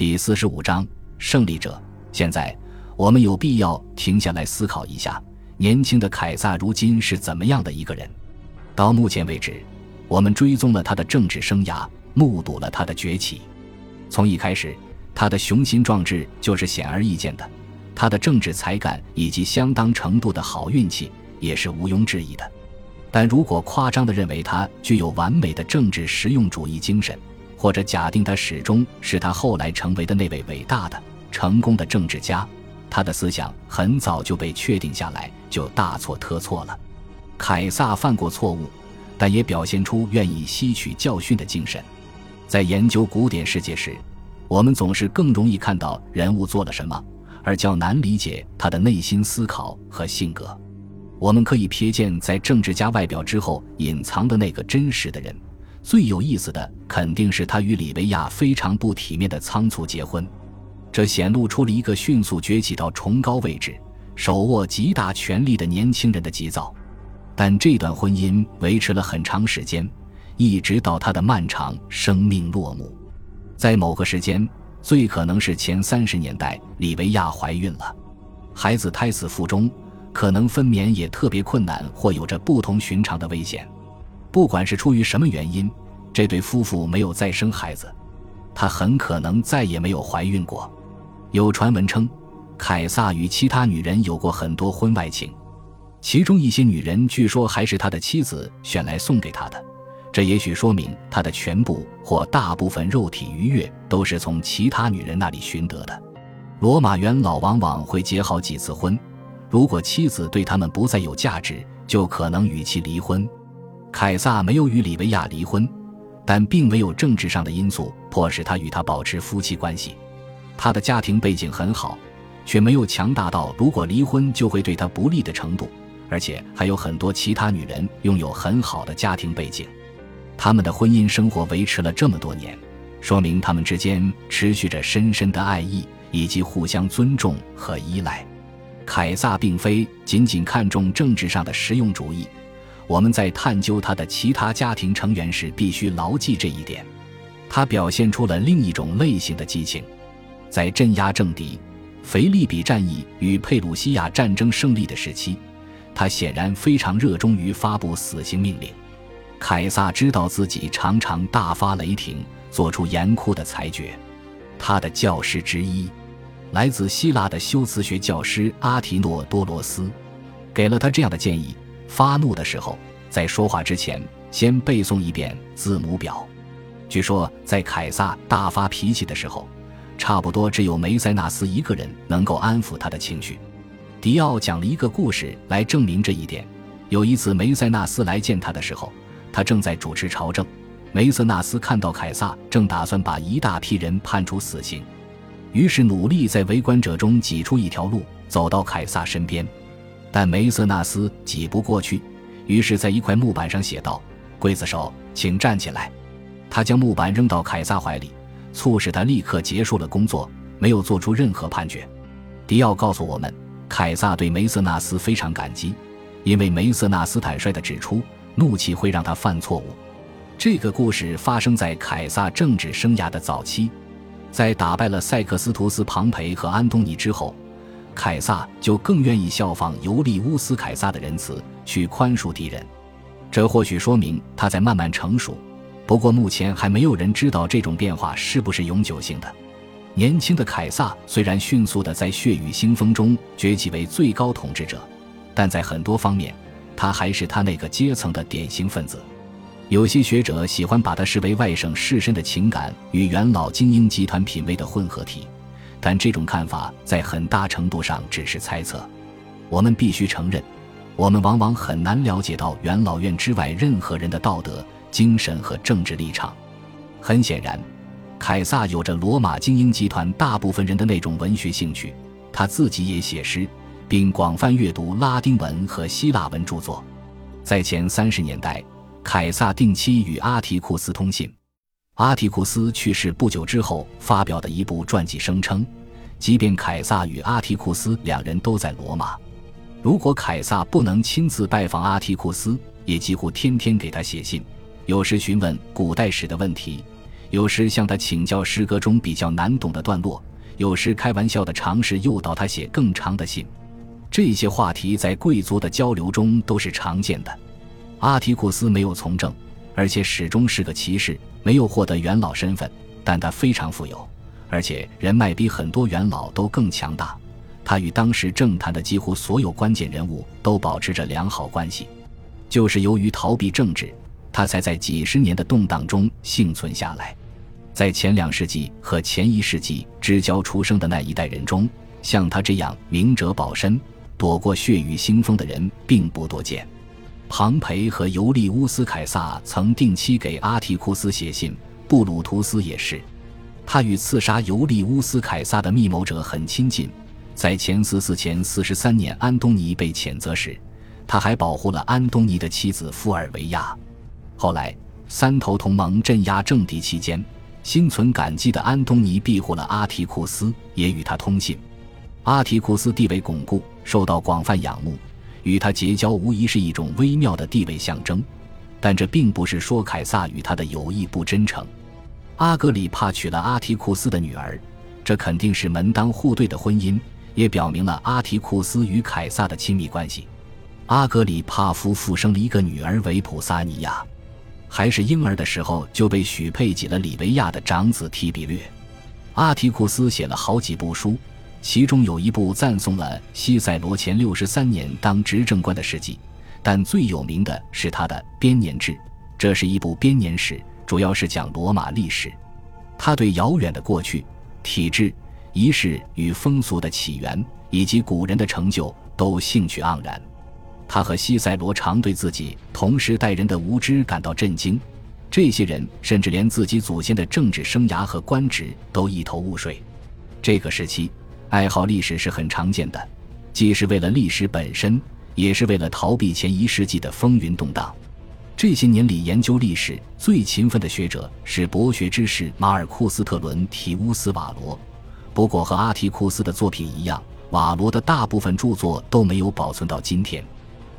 第四十五章胜利者。现在，我们有必要停下来思考一下，年轻的凯撒如今是怎么样的一个人。到目前为止，我们追踪了他的政治生涯，目睹了他的崛起。从一开始，他的雄心壮志就是显而易见的，他的政治才干以及相当程度的好运气也是毋庸置疑的。但如果夸张地认为他具有完美的政治实用主义精神，或者假定他始终是他后来成为的那位伟大的、成功的政治家，他的思想很早就被确定下来，就大错特错了。凯撒犯过错误，但也表现出愿意吸取教训的精神。在研究古典世界时，我们总是更容易看到人物做了什么，而较难理解他的内心思考和性格。我们可以瞥见，在政治家外表之后隐藏的那个真实的人。最有意思的肯定是他与里维亚非常不体面的仓促结婚，这显露出了一个迅速崛起到崇高位置、手握极大权力的年轻人的急躁。但这段婚姻维持了很长时间，一直到他的漫长生命落幕。在某个时间，最可能是前三十年代，里维亚怀孕了，孩子胎死腹中。可能分娩也特别困难，或有着不同寻常的危险。不管是出于什么原因，这对夫妇没有再生孩子。她很可能再也没有怀孕过。有传闻称，凯撒与其他女人有过很多婚外情，其中一些女人据说还是他的妻子选来送给他的。这也许说明他的全部或大部分肉体愉悦都是从其他女人那里寻得的。罗马元老往往会结好几次婚。如果妻子对他们不再有价值，就可能与其离婚。凯撒没有与里维亚离婚，但并没有政治上的因素迫使他与她保持夫妻关系。他的家庭背景很好，却没有强大到如果离婚就会对他不利的程度。而且还有很多其他女人拥有很好的家庭背景，他们的婚姻生活维持了这么多年，说明他们之间持续着深深的爱意以及互相尊重和依赖。凯撒并非仅仅看重政治上的实用主义，我们在探究他的其他家庭成员时必须牢记这一点。他表现出了另一种类型的激情，在镇压政敌、腓利比战役与佩鲁西亚战争胜利的时期，他显然非常热衷于发布死刑命令。凯撒知道自己常常大发雷霆，做出严酷的裁决。他的教师之一。来自希腊的修辞学教师阿提诺多罗斯，给了他这样的建议：发怒的时候，在说话之前，先背诵一遍字母表。据说，在凯撒大发脾气的时候，差不多只有梅塞纳斯一个人能够安抚他的情绪。迪奥讲了一个故事来证明这一点。有一次，梅塞纳斯来见他的时候，他正在主持朝政。梅瑟纳斯看到凯撒正打算把一大批人判处死刑。于是努力在围观者中挤出一条路，走到凯撒身边，但梅瑟纳斯挤不过去，于是，在一块木板上写道：“刽子手，请站起来。”他将木板扔到凯撒怀里，促使他立刻结束了工作，没有做出任何判决。迪奥告诉我们，凯撒对梅瑟纳斯非常感激，因为梅瑟纳斯坦率地指出，怒气会让他犯错误。这个故事发生在凯撒政治生涯的早期。在打败了塞克斯图斯、庞培和安东尼之后，凯撒就更愿意效仿尤利乌斯·凯撒的仁慈，去宽恕敌人。这或许说明他在慢慢成熟。不过，目前还没有人知道这种变化是不是永久性的。年轻的凯撒虽然迅速地在血雨腥风中崛起为最高统治者，但在很多方面，他还是他那个阶层的典型分子。有些学者喜欢把他视为外省士绅的情感与元老精英集团品味的混合体，但这种看法在很大程度上只是猜测。我们必须承认，我们往往很难了解到元老院之外任何人的道德、精神和政治立场。很显然，凯撒有着罗马精英集团大部分人的那种文学兴趣，他自己也写诗，并广泛阅读拉丁文和希腊文著作。在前三十年代。凯撒定期与阿提库斯通信。阿提库斯去世不久之后发表的一部传记声称，即便凯撒与阿提库斯两人都在罗马，如果凯撒不能亲自拜访阿提库斯，也几乎天天给他写信，有时询问古代史的问题，有时向他请教诗歌中比较难懂的段落，有时开玩笑的尝试诱导他写更长的信。这些话题在贵族的交流中都是常见的。阿提库斯没有从政，而且始终是个骑士，没有获得元老身份，但他非常富有，而且人脉比很多元老都更强大。他与当时政坛的几乎所有关键人物都保持着良好关系。就是由于逃避政治，他才在几十年的动荡中幸存下来。在前两世纪和前一世纪之交出生的那一代人中，像他这样明哲保身。躲过血雨腥风的人并不多见。庞培和尤利乌斯·凯撒曾定期给阿提库斯写信，布鲁图斯也是。他与刺杀尤利乌斯·凯撒的密谋者很亲近。在前四四前四十三年，安东尼被谴责时，他还保护了安东尼的妻子富尔维亚。后来，三头同盟镇压政敌期间，心存感激的安东尼庇护了阿提库斯，也与他通信。阿提库斯地位巩固，受到广泛仰慕，与他结交无疑是一种微妙的地位象征。但这并不是说凯撒与他的友谊不真诚。阿格里帕娶了阿提库斯的女儿，这肯定是门当户对的婚姻，也表明了阿提库斯与凯撒的亲密关系。阿格里帕夫妇生了一个女儿维普萨尼亚，还是婴儿的时候就被许配给了里维亚的长子提比略。阿提库斯写了好几部书。其中有一部赞颂了西塞罗前六十三年当执政官的事迹，但最有名的是他的《编年志》，这是一部编年史，主要是讲罗马历史。他对遥远的过去、体制、仪式与风俗的起源，以及古人的成就都兴趣盎然。他和西塞罗常对自己同时代人的无知感到震惊，这些人甚至连自己祖先的政治生涯和官职都一头雾水。这个时期。爱好历史是很常见的，既是为了历史本身，也是为了逃避前一世纪的风云动荡。这些年里，研究历史最勤奋的学者是博学之士马尔库斯·特伦提乌斯·瓦罗。不过，和阿提库斯的作品一样，瓦罗的大部分著作都没有保存到今天。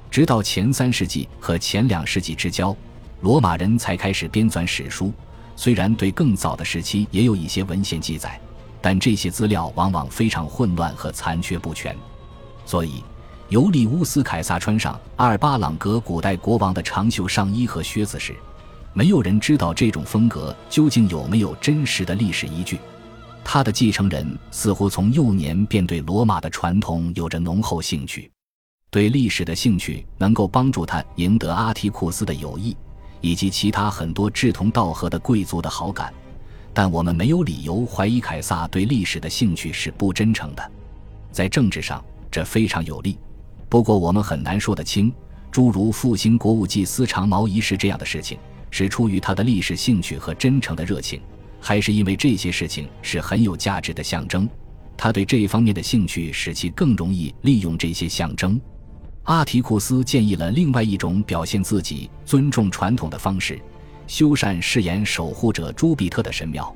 直到前三世纪和前两世纪之交，罗马人才开始编纂史书。虽然对更早的时期也有一些文献记载。但这些资料往往非常混乱和残缺不全，所以尤利乌斯·凯撒穿上阿尔巴朗格古代国王的长袖上衣和靴子时，没有人知道这种风格究竟有没有真实的历史依据。他的继承人似乎从幼年便对罗马的传统有着浓厚兴趣，对历史的兴趣能够帮助他赢得阿提库斯的友谊，以及其他很多志同道合的贵族的好感。但我们没有理由怀疑凯撒对历史的兴趣是不真诚的，在政治上这非常有利。不过我们很难说得清，诸如复兴国务祭司长矛仪式这样的事情，是出于他的历史兴趣和真诚的热情，还是因为这些事情是很有价值的象征，他对这一方面的兴趣使其更容易利用这些象征。阿提库斯建议了另外一种表现自己尊重传统的方式。修缮饰演守护者朱庇特的神庙，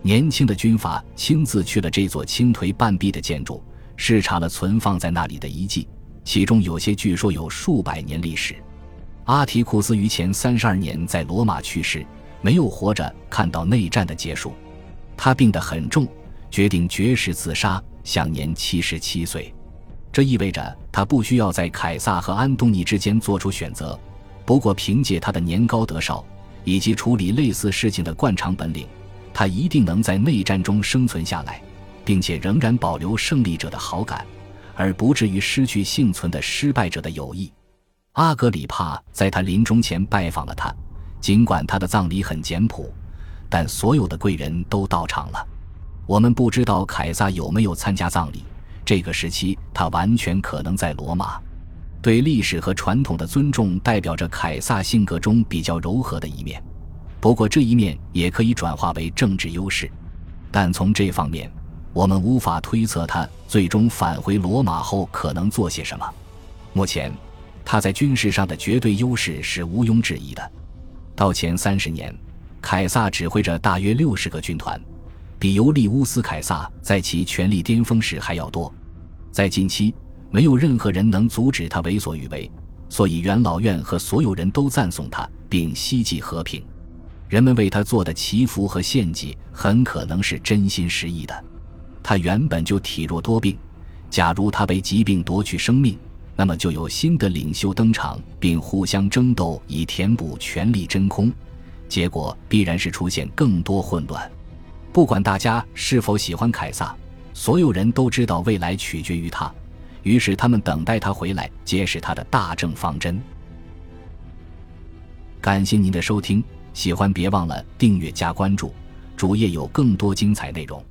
年轻的军阀亲自去了这座倾颓半壁的建筑，视察了存放在那里的遗迹，其中有些据说有数百年历史。阿提库斯于前三十二年在罗马去世，没有活着看到内战的结束。他病得很重，决定绝食自杀，享年七十七岁。这意味着他不需要在凯撒和安东尼之间做出选择。不过，凭借他的年高德少。以及处理类似事情的惯常本领，他一定能在内战中生存下来，并且仍然保留胜利者的好感，而不至于失去幸存的失败者的友谊。阿格里帕在他临终前拜访了他，尽管他的葬礼很简朴，但所有的贵人都到场了。我们不知道凯撒有没有参加葬礼，这个时期他完全可能在罗马。对历史和传统的尊重代表着凯撒性格中比较柔和的一面，不过这一面也可以转化为政治优势。但从这方面，我们无法推测他最终返回罗马后可能做些什么。目前，他在军事上的绝对优势是毋庸置疑的。到前三十年，凯撒指挥着大约六十个军团，比尤利乌斯·凯撒在其权力巅峰时还要多。在近期。没有任何人能阻止他为所欲为，所以元老院和所有人都赞颂他，并希冀和平。人们为他做的祈福和献祭很可能是真心实意的。他原本就体弱多病，假如他被疾病夺去生命，那么就有新的领袖登场，并互相争斗以填补权力真空，结果必然是出现更多混乱。不管大家是否喜欢凯撒，所有人都知道未来取决于他，于是他们等待他回来揭示他的大政方针。感谢您的收听，喜欢别忘了订阅加关注，主页有更多精彩内容。